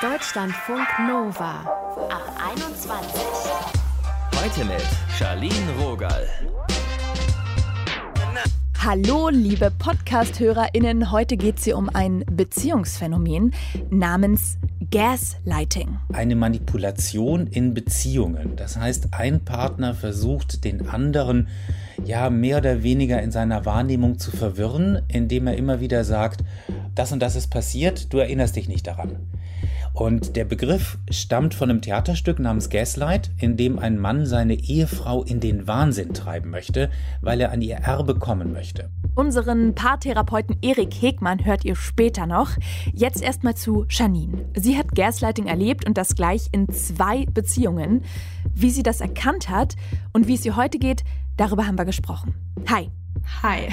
Deutschlandfunk Nova ab 21. Heute mit Charlene Rogal. Hallo, liebe Podcast-HörerInnen. Heute geht es hier um ein Beziehungsphänomen namens Gaslighting. Eine Manipulation in Beziehungen. Das heißt, ein Partner versucht, den anderen ja mehr oder weniger in seiner Wahrnehmung zu verwirren, indem er immer wieder sagt, das und das ist passiert, du erinnerst dich nicht daran. Und der Begriff stammt von einem Theaterstück namens Gaslight, in dem ein Mann seine Ehefrau in den Wahnsinn treiben möchte, weil er an ihr Erbe kommen möchte. Unseren Paartherapeuten Erik Hegmann hört ihr später noch. Jetzt erstmal zu Janine. Sie hat Gaslighting erlebt und das gleich in zwei Beziehungen. Wie sie das erkannt hat und wie es ihr heute geht, darüber haben wir gesprochen. Hi. Hi.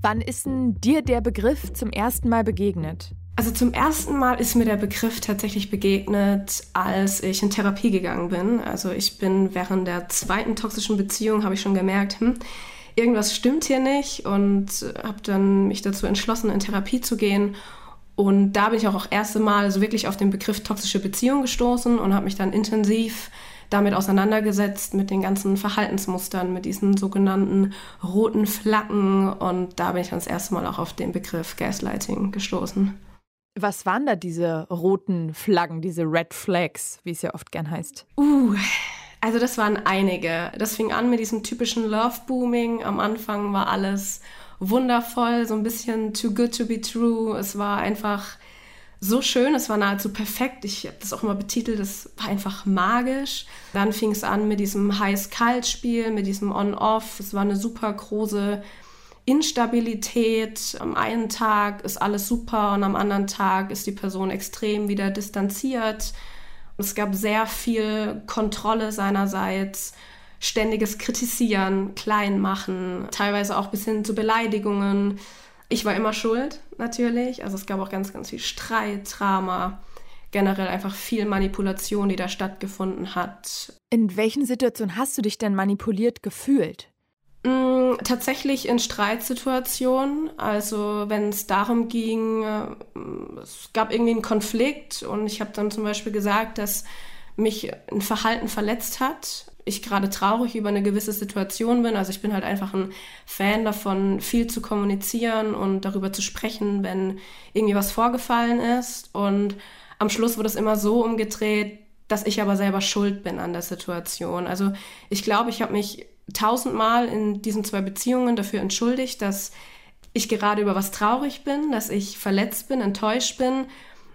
Wann ist denn dir der Begriff zum ersten Mal begegnet? Also zum ersten Mal ist mir der Begriff tatsächlich begegnet, als ich in Therapie gegangen bin. Also ich bin während der zweiten toxischen Beziehung, habe ich schon gemerkt, hm, irgendwas stimmt hier nicht und habe dann mich dazu entschlossen, in Therapie zu gehen. Und da bin ich auch das erste Mal so wirklich auf den Begriff toxische Beziehung gestoßen und habe mich dann intensiv damit auseinandergesetzt, mit den ganzen Verhaltensmustern, mit diesen sogenannten roten Flaggen. Und da bin ich dann das erste Mal auch auf den Begriff Gaslighting gestoßen. Was waren da diese roten Flaggen, diese Red Flags, wie es ja oft gern heißt? Uh, also das waren einige. Das fing an mit diesem typischen Love-Booming. Am Anfang war alles wundervoll, so ein bisschen too good to be true. Es war einfach so schön, es war nahezu perfekt. Ich habe das auch immer betitelt, es war einfach magisch. Dann fing es an mit diesem Heiß-Kalt-Spiel, mit diesem On-Off. Es war eine super große Instabilität. Am einen Tag ist alles super und am anderen Tag ist die Person extrem wieder distanziert. Es gab sehr viel Kontrolle seinerseits, ständiges Kritisieren, Kleinmachen, teilweise auch bis hin zu Beleidigungen. Ich war immer schuld, natürlich. Also es gab auch ganz, ganz viel Streit, Drama, generell einfach viel Manipulation, die da stattgefunden hat. In welchen Situationen hast du dich denn manipuliert gefühlt? Mm, tatsächlich in Streitsituationen, also wenn es darum ging, äh, es gab irgendwie einen Konflikt und ich habe dann zum Beispiel gesagt, dass mich ein Verhalten verletzt hat, ich gerade traurig über eine gewisse Situation bin. Also ich bin halt einfach ein Fan davon, viel zu kommunizieren und darüber zu sprechen, wenn irgendwie was vorgefallen ist. Und am Schluss wurde es immer so umgedreht, dass ich aber selber schuld bin an der Situation. Also ich glaube, ich habe mich tausendmal in diesen zwei Beziehungen dafür entschuldigt, dass ich gerade über was traurig bin, dass ich verletzt bin, enttäuscht bin.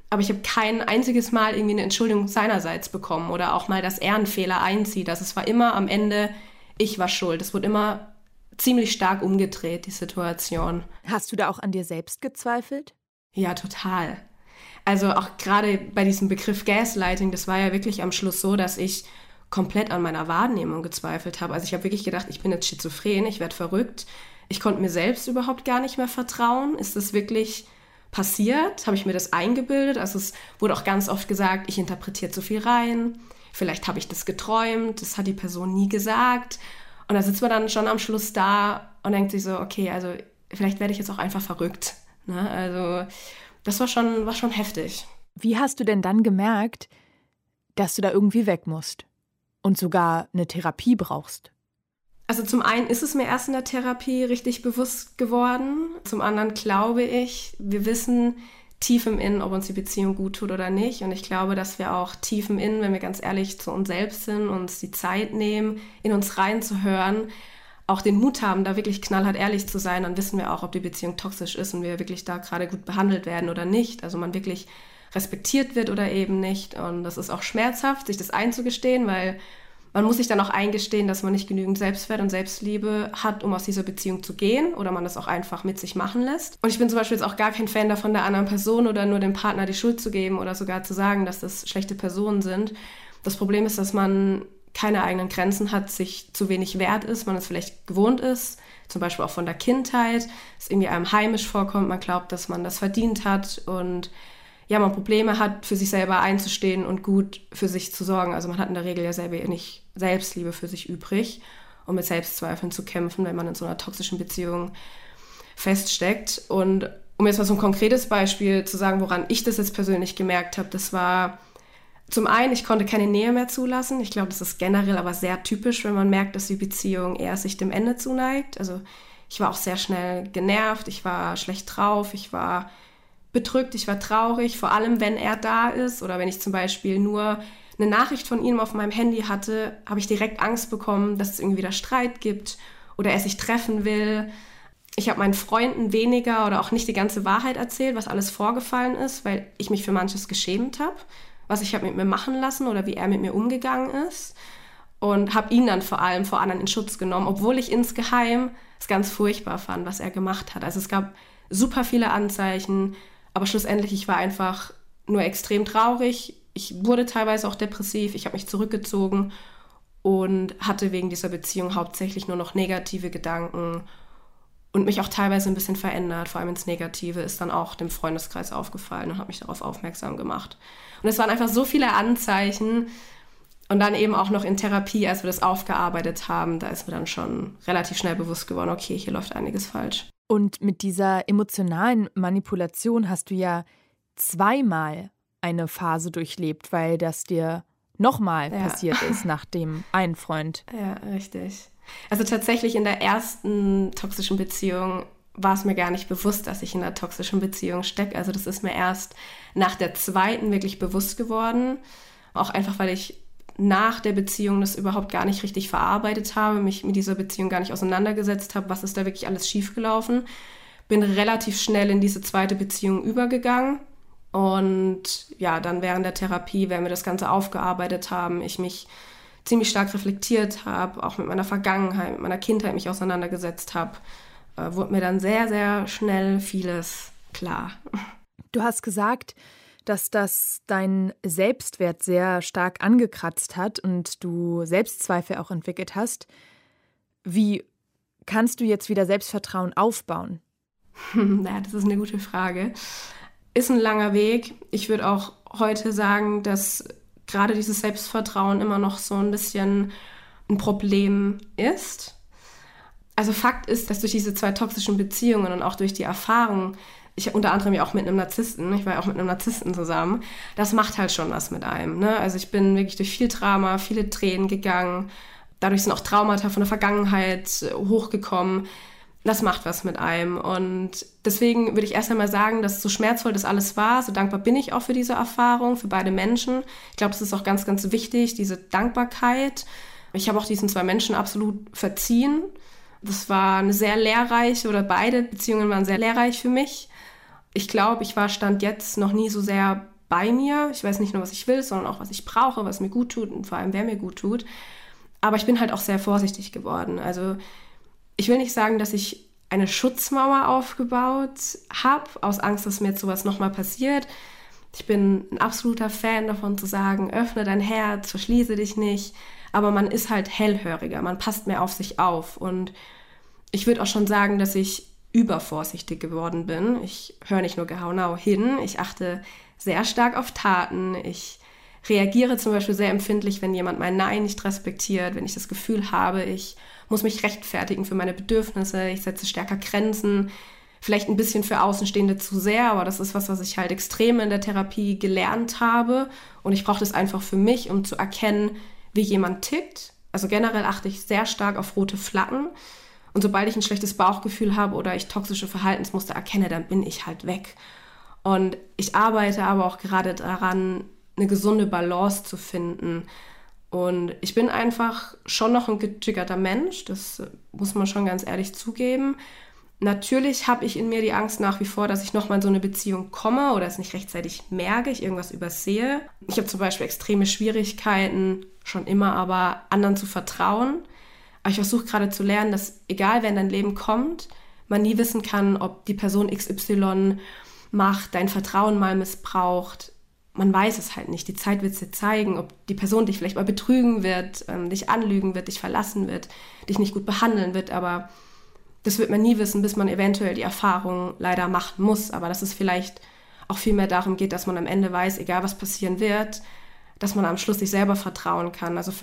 Aber ich habe kein einziges Mal irgendwie eine Entschuldigung seinerseits bekommen oder auch mal, dass er einen Fehler einzieht. Also es war immer am Ende, ich war schuld. Es wurde immer ziemlich stark umgedreht, die Situation. Hast du da auch an dir selbst gezweifelt? Ja, total. Also auch gerade bei diesem Begriff Gaslighting, das war ja wirklich am Schluss so, dass ich komplett an meiner Wahrnehmung gezweifelt habe. Also ich habe wirklich gedacht, ich bin jetzt schizophren, ich werde verrückt. Ich konnte mir selbst überhaupt gar nicht mehr vertrauen. Ist das wirklich passiert? Habe ich mir das eingebildet? Also es wurde auch ganz oft gesagt, ich interpretiere zu viel rein. Vielleicht habe ich das geträumt, das hat die Person nie gesagt. Und da sitzt man dann schon am Schluss da und denkt sich so, okay, also vielleicht werde ich jetzt auch einfach verrückt. Ne? Also das war schon, war schon heftig. Wie hast du denn dann gemerkt, dass du da irgendwie weg musst? Und sogar eine Therapie brauchst? Also zum einen ist es mir erst in der Therapie richtig bewusst geworden. Zum anderen glaube ich, wir wissen tief im Innen, ob uns die Beziehung gut tut oder nicht. Und ich glaube, dass wir auch tief im Innen, wenn wir ganz ehrlich zu uns selbst sind, uns die Zeit nehmen, in uns reinzuhören, auch den Mut haben, da wirklich knallhart ehrlich zu sein, dann wissen wir auch, ob die Beziehung toxisch ist und wir wirklich da gerade gut behandelt werden oder nicht. Also man wirklich respektiert wird oder eben nicht. Und das ist auch schmerzhaft, sich das einzugestehen, weil man muss sich dann auch eingestehen, dass man nicht genügend Selbstwert und Selbstliebe hat, um aus dieser Beziehung zu gehen oder man das auch einfach mit sich machen lässt. Und ich bin zum Beispiel jetzt auch gar kein Fan davon, der anderen Person oder nur dem Partner die Schuld zu geben oder sogar zu sagen, dass das schlechte Personen sind. Das Problem ist, dass man keine eigenen Grenzen hat, sich zu wenig wert ist, man es vielleicht gewohnt ist, zum Beispiel auch von der Kindheit, es irgendwie einem heimisch vorkommt, man glaubt, dass man das verdient hat und ja, man Probleme hat, für sich selber einzustehen und gut für sich zu sorgen. Also man hat in der Regel ja selber nicht Selbstliebe für sich übrig, um mit Selbstzweifeln zu kämpfen, wenn man in so einer toxischen Beziehung feststeckt. Und um jetzt mal so ein konkretes Beispiel zu sagen, woran ich das jetzt persönlich gemerkt habe, das war zum einen, ich konnte keine Nähe mehr zulassen. Ich glaube, das ist generell aber sehr typisch, wenn man merkt, dass die Beziehung eher sich dem Ende zuneigt. Also ich war auch sehr schnell genervt, ich war schlecht drauf, ich war bedrückt, ich war traurig, vor allem wenn er da ist oder wenn ich zum Beispiel nur eine Nachricht von ihm auf meinem Handy hatte, habe ich direkt Angst bekommen, dass es irgendwie wieder Streit gibt oder er sich treffen will ich habe meinen Freunden weniger oder auch nicht die ganze Wahrheit erzählt, was alles vorgefallen ist, weil ich mich für manches geschämt habe, was ich habe mit mir machen lassen oder wie er mit mir umgegangen ist. Und habe ihn dann vor allem vor anderen in Schutz genommen, obwohl ich insgeheim es ganz furchtbar fand, was er gemacht hat. Also es gab super viele Anzeichen, aber schlussendlich, ich war einfach nur extrem traurig. Ich wurde teilweise auch depressiv, ich habe mich zurückgezogen und hatte wegen dieser Beziehung hauptsächlich nur noch negative Gedanken und mich auch teilweise ein bisschen verändert, vor allem ins Negative, ist dann auch dem Freundeskreis aufgefallen und hat mich darauf aufmerksam gemacht. Und es waren einfach so viele Anzeichen und dann eben auch noch in Therapie, als wir das aufgearbeitet haben, da ist mir dann schon relativ schnell bewusst geworden, okay, hier läuft einiges falsch. Und mit dieser emotionalen Manipulation hast du ja zweimal eine Phase durchlebt, weil das dir nochmal ja. passiert ist nach dem einen Freund. Ja, richtig. Also tatsächlich in der ersten toxischen Beziehung war es mir gar nicht bewusst, dass ich in einer toxischen Beziehung stecke. Also das ist mir erst nach der zweiten wirklich bewusst geworden. Auch einfach, weil ich nach der Beziehung das überhaupt gar nicht richtig verarbeitet habe, mich mit dieser Beziehung gar nicht auseinandergesetzt habe, was ist da wirklich alles schiefgelaufen. Bin relativ schnell in diese zweite Beziehung übergegangen. Und ja, dann während der Therapie, wenn wir das Ganze aufgearbeitet haben, ich mich ziemlich stark reflektiert habe, auch mit meiner Vergangenheit, mit meiner Kindheit mich auseinandergesetzt habe, äh, wurde mir dann sehr, sehr schnell vieles klar. Du hast gesagt, dass das deinen Selbstwert sehr stark angekratzt hat und du Selbstzweifel auch entwickelt hast. Wie kannst du jetzt wieder Selbstvertrauen aufbauen? naja, das ist eine gute Frage. Ist ein langer Weg. Ich würde auch heute sagen, dass gerade dieses Selbstvertrauen immer noch so ein bisschen ein Problem ist. Also Fakt ist, dass durch diese zwei toxischen Beziehungen und auch durch die Erfahrung, ich unter anderem ja auch mit einem Narzissten, ich war ja auch mit einem Narzissten zusammen, das macht halt schon was mit einem. Ne? Also ich bin wirklich durch viel Drama, viele Tränen gegangen. Dadurch sind auch Traumata von der Vergangenheit hochgekommen das macht was mit einem. Und deswegen würde ich erst einmal sagen, dass so schmerzvoll das alles war, so dankbar bin ich auch für diese Erfahrung, für beide Menschen. Ich glaube, das ist auch ganz, ganz wichtig, diese Dankbarkeit. Ich habe auch diesen zwei Menschen absolut verziehen. Das war eine sehr lehrreiche oder beide Beziehungen waren sehr lehrreich für mich. Ich glaube, ich war Stand jetzt noch nie so sehr bei mir. Ich weiß nicht nur, was ich will, sondern auch, was ich brauche, was mir gut tut und vor allem, wer mir gut tut. Aber ich bin halt auch sehr vorsichtig geworden. Also ich will nicht sagen, dass ich eine Schutzmauer aufgebaut habe, aus Angst, dass mir jetzt sowas nochmal passiert. Ich bin ein absoluter Fan davon zu sagen, öffne dein Herz, verschließe dich nicht. Aber man ist halt hellhöriger, man passt mehr auf sich auf. Und ich würde auch schon sagen, dass ich übervorsichtig geworden bin. Ich höre nicht nur gehaunau hin, ich achte sehr stark auf Taten. Ich reagiere zum Beispiel sehr empfindlich, wenn jemand mein Nein nicht respektiert, wenn ich das Gefühl habe, ich muss mich rechtfertigen für meine Bedürfnisse, ich setze stärker Grenzen, vielleicht ein bisschen für Außenstehende zu sehr, aber das ist was, was ich halt extrem in der Therapie gelernt habe und ich brauche das einfach für mich, um zu erkennen, wie jemand tickt. Also generell achte ich sehr stark auf rote Flaggen und sobald ich ein schlechtes Bauchgefühl habe oder ich toxische Verhaltensmuster erkenne, dann bin ich halt weg. Und ich arbeite aber auch gerade daran, eine gesunde Balance zu finden und ich bin einfach schon noch ein getriggerter Mensch, das muss man schon ganz ehrlich zugeben. Natürlich habe ich in mir die Angst nach wie vor, dass ich nochmal in so eine Beziehung komme oder es nicht rechtzeitig merke, ich irgendwas übersehe. Ich habe zum Beispiel extreme Schwierigkeiten, schon immer aber anderen zu vertrauen. Aber ich versuche gerade zu lernen, dass egal wer in dein Leben kommt, man nie wissen kann, ob die Person XY macht, dein Vertrauen mal missbraucht, man weiß es halt nicht. Die Zeit wird es dir zeigen, ob die Person dich vielleicht mal betrügen wird, ähm, dich anlügen wird, dich verlassen wird, dich nicht gut behandeln wird, aber das wird man nie wissen, bis man eventuell die Erfahrung leider machen muss. Aber dass es vielleicht auch viel mehr darum geht, dass man am Ende weiß, egal was passieren wird, dass man am Schluss sich selber vertrauen kann. Also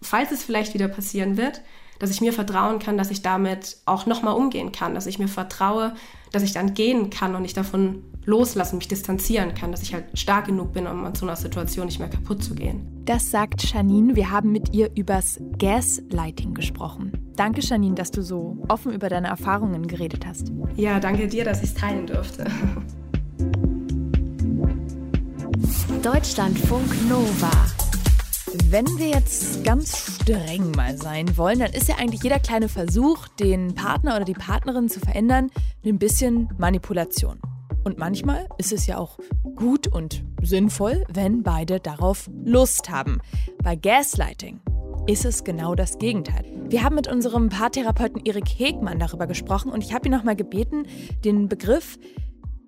falls es vielleicht wieder passieren wird, dass ich mir vertrauen kann, dass ich damit auch nochmal umgehen kann, dass ich mir vertraue, dass ich dann gehen kann und nicht davon loslassen, mich distanzieren kann, dass ich halt stark genug bin, um an so einer Situation nicht mehr kaputt zu gehen. Das sagt Janine. Wir haben mit ihr übers Gaslighting gesprochen. Danke, Janine, dass du so offen über deine Erfahrungen geredet hast. Ja, danke dir, dass ich es teilen durfte. Deutschlandfunk Nova. Wenn wir jetzt ganz streng mal sein wollen, dann ist ja eigentlich jeder kleine Versuch, den Partner oder die Partnerin zu verändern, ein bisschen Manipulation. Und manchmal ist es ja auch gut und sinnvoll, wenn beide darauf Lust haben. Bei Gaslighting ist es genau das Gegenteil. Wir haben mit unserem Paartherapeuten Erik Hegmann darüber gesprochen und ich habe ihn nochmal gebeten, den Begriff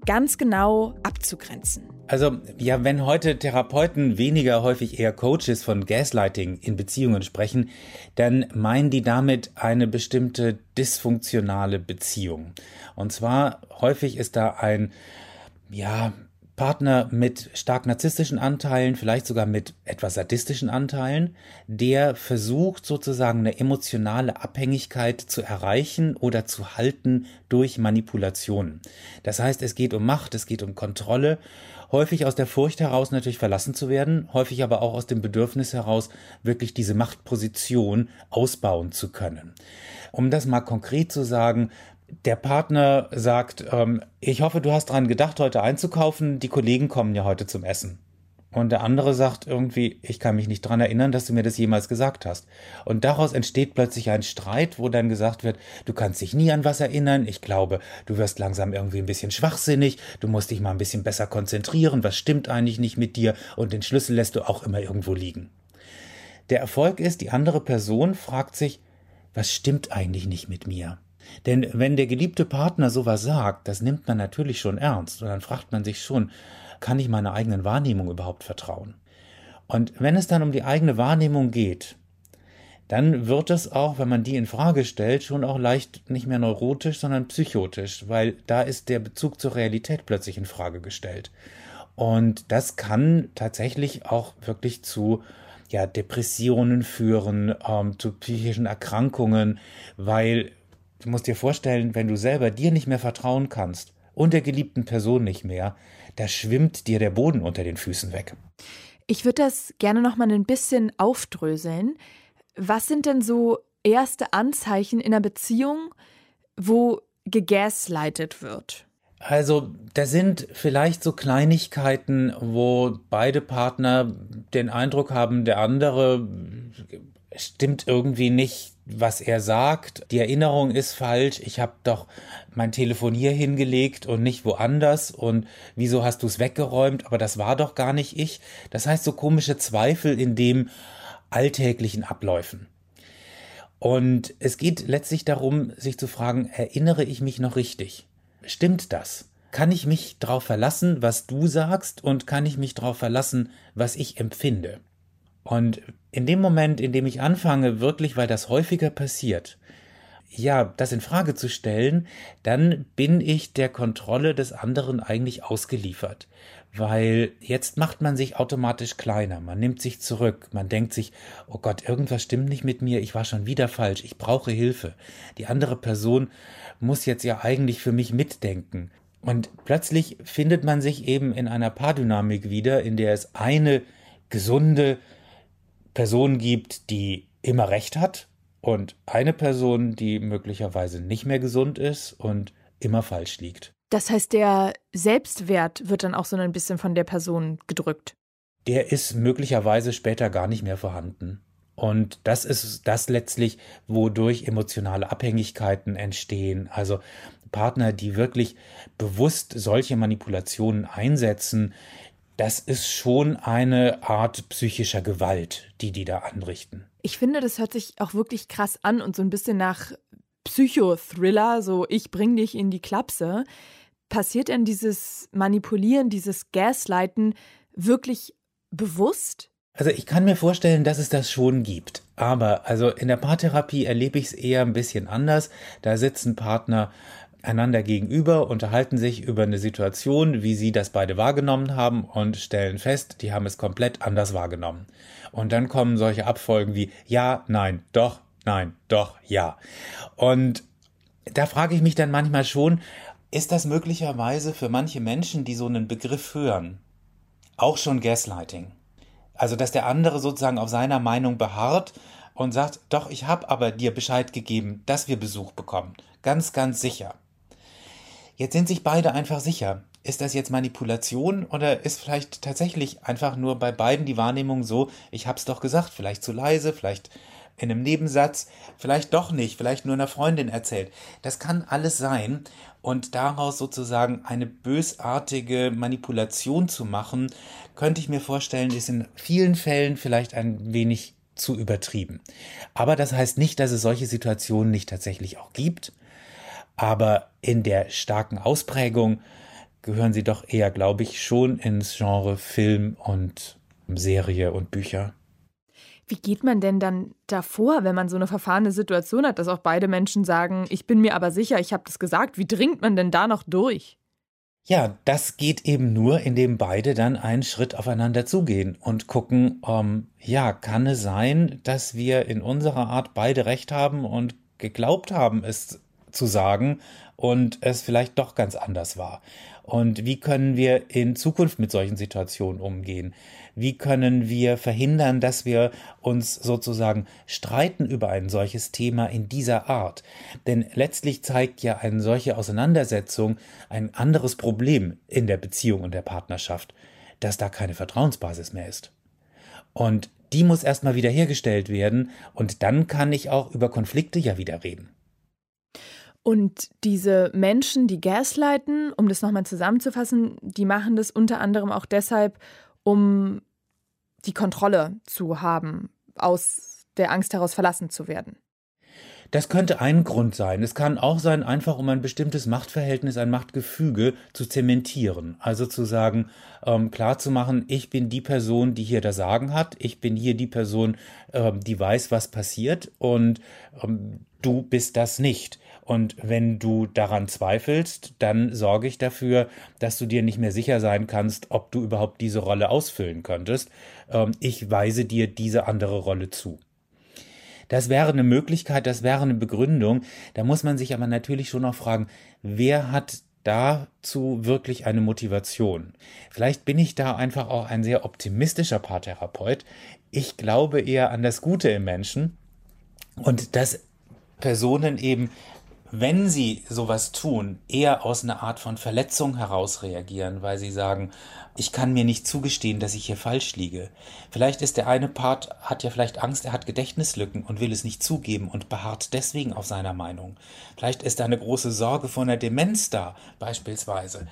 ganz genau abzugrenzen. Also ja, wenn heute Therapeuten weniger häufig eher Coaches von Gaslighting in Beziehungen sprechen, dann meinen die damit eine bestimmte dysfunktionale Beziehung. Und zwar häufig ist da ein ja, Partner mit stark narzisstischen Anteilen, vielleicht sogar mit etwas sadistischen Anteilen, der versucht sozusagen eine emotionale Abhängigkeit zu erreichen oder zu halten durch Manipulationen. Das heißt, es geht um Macht, es geht um Kontrolle, häufig aus der Furcht heraus natürlich verlassen zu werden, häufig aber auch aus dem Bedürfnis heraus, wirklich diese Machtposition ausbauen zu können. Um das mal konkret zu sagen, der Partner sagt, ähm, ich hoffe, du hast dran gedacht, heute einzukaufen, die Kollegen kommen ja heute zum Essen. Und der andere sagt irgendwie, ich kann mich nicht dran erinnern, dass du mir das jemals gesagt hast. Und daraus entsteht plötzlich ein Streit, wo dann gesagt wird, du kannst dich nie an was erinnern, ich glaube, du wirst langsam irgendwie ein bisschen schwachsinnig, du musst dich mal ein bisschen besser konzentrieren, was stimmt eigentlich nicht mit dir und den Schlüssel lässt du auch immer irgendwo liegen. Der Erfolg ist, die andere Person fragt sich, was stimmt eigentlich nicht mit mir? Denn wenn der geliebte Partner sowas sagt, das nimmt man natürlich schon ernst und dann fragt man sich schon, kann ich meiner eigenen Wahrnehmung überhaupt vertrauen? Und wenn es dann um die eigene Wahrnehmung geht, dann wird es auch, wenn man die in Frage stellt, schon auch leicht nicht mehr neurotisch, sondern psychotisch, weil da ist der Bezug zur Realität plötzlich in Frage gestellt. Und das kann tatsächlich auch wirklich zu ja, Depressionen führen, ähm, zu psychischen Erkrankungen, weil Du musst dir vorstellen, wenn du selber dir nicht mehr vertrauen kannst und der geliebten Person nicht mehr, da schwimmt dir der Boden unter den Füßen weg. Ich würde das gerne noch mal ein bisschen aufdröseln. Was sind denn so erste Anzeichen in einer Beziehung, wo gegaslightet wird? Also, da sind vielleicht so Kleinigkeiten, wo beide Partner den Eindruck haben, der andere stimmt irgendwie nicht was er sagt. Die Erinnerung ist falsch. Ich habe doch mein Telefon hier hingelegt und nicht woanders. Und wieso hast du es weggeräumt? Aber das war doch gar nicht ich. Das heißt, so komische Zweifel in dem alltäglichen Abläufen. Und es geht letztlich darum, sich zu fragen, erinnere ich mich noch richtig? Stimmt das? Kann ich mich darauf verlassen, was du sagst und kann ich mich darauf verlassen, was ich empfinde? Und in dem Moment, in dem ich anfange, wirklich, weil das häufiger passiert, ja, das in Frage zu stellen, dann bin ich der Kontrolle des anderen eigentlich ausgeliefert. Weil jetzt macht man sich automatisch kleiner, man nimmt sich zurück, man denkt sich, oh Gott, irgendwas stimmt nicht mit mir, ich war schon wieder falsch, ich brauche Hilfe. Die andere Person muss jetzt ja eigentlich für mich mitdenken. Und plötzlich findet man sich eben in einer Paardynamik wieder, in der es eine gesunde, Person gibt, die immer recht hat und eine Person, die möglicherweise nicht mehr gesund ist und immer falsch liegt. Das heißt, der Selbstwert wird dann auch so ein bisschen von der Person gedrückt. Der ist möglicherweise später gar nicht mehr vorhanden. Und das ist das letztlich, wodurch emotionale Abhängigkeiten entstehen. Also Partner, die wirklich bewusst solche Manipulationen einsetzen, das ist schon eine Art psychischer Gewalt, die die da anrichten. Ich finde, das hört sich auch wirklich krass an und so ein bisschen nach Psychothriller, so ich bring dich in die Klapse. Passiert denn dieses Manipulieren, dieses Gaslighten wirklich bewusst? Also ich kann mir vorstellen, dass es das schon gibt. Aber also in der Paartherapie erlebe ich es eher ein bisschen anders. Da sitzen Partner einander gegenüber, unterhalten sich über eine Situation, wie sie das beide wahrgenommen haben und stellen fest, die haben es komplett anders wahrgenommen. Und dann kommen solche Abfolgen wie ja, nein, doch, nein, doch, ja. Und da frage ich mich dann manchmal schon, ist das möglicherweise für manche Menschen, die so einen Begriff hören, auch schon Gaslighting? Also, dass der andere sozusagen auf seiner Meinung beharrt und sagt, doch, ich habe aber dir Bescheid gegeben, dass wir Besuch bekommen. Ganz, ganz sicher. Jetzt sind sich beide einfach sicher. Ist das jetzt Manipulation oder ist vielleicht tatsächlich einfach nur bei beiden die Wahrnehmung so, ich hab's doch gesagt, vielleicht zu leise, vielleicht in einem Nebensatz, vielleicht doch nicht, vielleicht nur einer Freundin erzählt. Das kann alles sein und daraus sozusagen eine bösartige Manipulation zu machen, könnte ich mir vorstellen, ist in vielen Fällen vielleicht ein wenig zu übertrieben. Aber das heißt nicht, dass es solche Situationen nicht tatsächlich auch gibt. Aber in der starken Ausprägung gehören sie doch eher, glaube ich, schon ins Genre Film und Serie und Bücher. Wie geht man denn dann davor, wenn man so eine verfahrene Situation hat, dass auch beide Menschen sagen, ich bin mir aber sicher, ich habe das gesagt. Wie dringt man denn da noch durch? Ja, das geht eben nur, indem beide dann einen Schritt aufeinander zugehen und gucken, ähm, ja, kann es sein, dass wir in unserer Art beide recht haben und geglaubt haben, es zu sagen und es vielleicht doch ganz anders war. Und wie können wir in Zukunft mit solchen Situationen umgehen? Wie können wir verhindern, dass wir uns sozusagen streiten über ein solches Thema in dieser Art? Denn letztlich zeigt ja eine solche Auseinandersetzung ein anderes Problem in der Beziehung und der Partnerschaft, dass da keine Vertrauensbasis mehr ist. Und die muss erstmal wiederhergestellt werden und dann kann ich auch über Konflikte ja wieder reden. Und diese Menschen, die gaslighten, um das nochmal zusammenzufassen, die machen das unter anderem auch deshalb, um die Kontrolle zu haben, aus der Angst heraus verlassen zu werden. Das könnte ein Grund sein. Es kann auch sein, einfach um ein bestimmtes Machtverhältnis, ein Machtgefüge zu zementieren. Also zu sagen, ähm, klar zu machen, ich bin die Person, die hier das Sagen hat. Ich bin hier die Person, ähm, die weiß, was passiert. Und ähm, du bist das nicht. Und wenn du daran zweifelst, dann sorge ich dafür, dass du dir nicht mehr sicher sein kannst, ob du überhaupt diese Rolle ausfüllen könntest. Ähm, ich weise dir diese andere Rolle zu. Das wäre eine Möglichkeit, das wäre eine Begründung. Da muss man sich aber natürlich schon noch fragen, wer hat dazu wirklich eine Motivation. Vielleicht bin ich da einfach auch ein sehr optimistischer Paartherapeut. Ich glaube eher an das Gute im Menschen und dass Personen eben wenn sie sowas tun, eher aus einer Art von Verletzung heraus reagieren, weil sie sagen, ich kann mir nicht zugestehen, dass ich hier falsch liege. Vielleicht ist der eine Part, hat ja vielleicht Angst, er hat Gedächtnislücken und will es nicht zugeben und beharrt deswegen auf seiner Meinung. Vielleicht ist da eine große Sorge vor einer Demenz da, beispielsweise.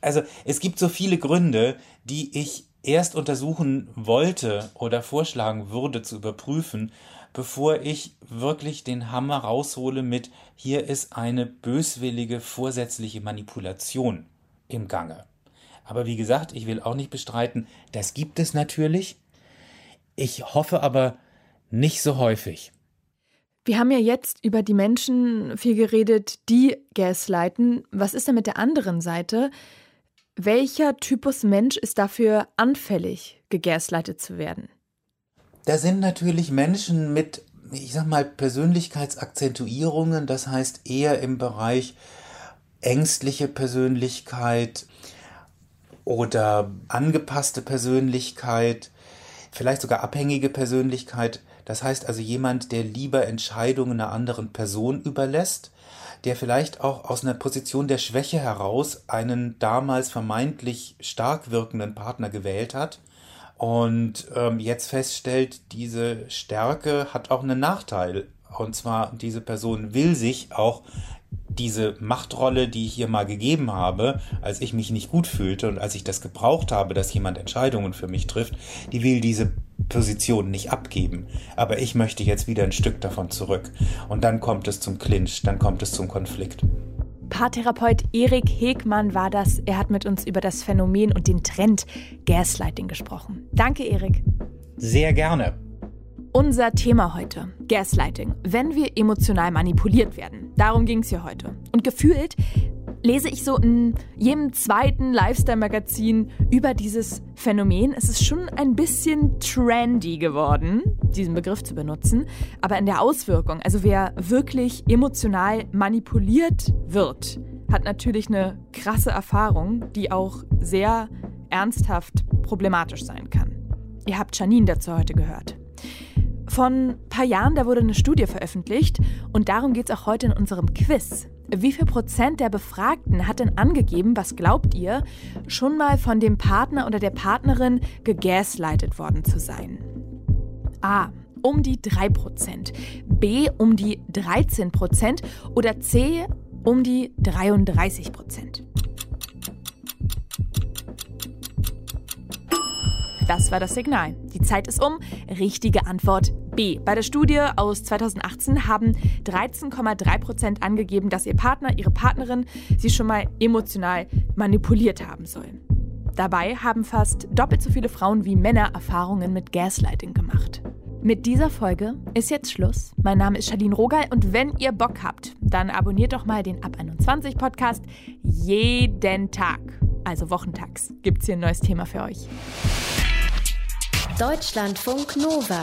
Also es gibt so viele Gründe, die ich erst untersuchen wollte oder vorschlagen würde zu überprüfen, bevor ich wirklich den Hammer raushole mit hier ist eine böswillige vorsätzliche Manipulation im Gange. Aber wie gesagt, ich will auch nicht bestreiten, das gibt es natürlich. Ich hoffe aber nicht so häufig. Wir haben ja jetzt über die Menschen viel geredet, die gaslighten. Was ist denn mit der anderen Seite? Welcher Typus Mensch ist dafür anfällig, gegaslightet zu werden? Da sind natürlich Menschen mit, ich sag mal, Persönlichkeitsakzentuierungen, das heißt eher im Bereich ängstliche Persönlichkeit oder angepasste Persönlichkeit, vielleicht sogar abhängige Persönlichkeit. Das heißt also jemand, der lieber Entscheidungen einer anderen Person überlässt, der vielleicht auch aus einer Position der Schwäche heraus einen damals vermeintlich stark wirkenden Partner gewählt hat und ähm, jetzt feststellt, diese Stärke hat auch einen Nachteil. Und zwar, diese Person will sich auch diese Machtrolle, die ich hier mal gegeben habe, als ich mich nicht gut fühlte und als ich das gebraucht habe, dass jemand Entscheidungen für mich trifft, die will diese Position nicht abgeben. Aber ich möchte jetzt wieder ein Stück davon zurück. Und dann kommt es zum Clinch, dann kommt es zum Konflikt. Paartherapeut Erik Hegmann war das. Er hat mit uns über das Phänomen und den Trend Gaslighting gesprochen. Danke, Erik. Sehr gerne. Unser Thema heute, Gaslighting, wenn wir emotional manipuliert werden. Darum ging es hier heute. Und gefühlt lese ich so in jedem zweiten Lifestyle-Magazin über dieses Phänomen. Es ist schon ein bisschen trendy geworden, diesen Begriff zu benutzen, aber in der Auswirkung, also wer wirklich emotional manipuliert wird, hat natürlich eine krasse Erfahrung, die auch sehr ernsthaft problematisch sein kann. Ihr habt Janine dazu heute gehört. Von ein paar Jahren, da wurde eine Studie veröffentlicht und darum geht es auch heute in unserem Quiz. Wie viel Prozent der Befragten hat denn angegeben, was glaubt ihr, schon mal von dem Partner oder der Partnerin gegaslightet worden zu sein? A. Um die 3%, B. Um die 13% oder C. Um die 33%. Das war das Signal. Die Zeit ist um. Richtige Antwort B. Bei der Studie aus 2018 haben 13,3 Prozent angegeben, dass ihr Partner, ihre Partnerin sie schon mal emotional manipuliert haben sollen. Dabei haben fast doppelt so viele Frauen wie Männer Erfahrungen mit Gaslighting gemacht. Mit dieser Folge ist jetzt Schluss. Mein Name ist Charlene Rogal und wenn ihr Bock habt, dann abonniert doch mal den Ab 21 Podcast jeden Tag. Also wochentags gibt es hier ein neues Thema für euch. Deutschlandfunk Nova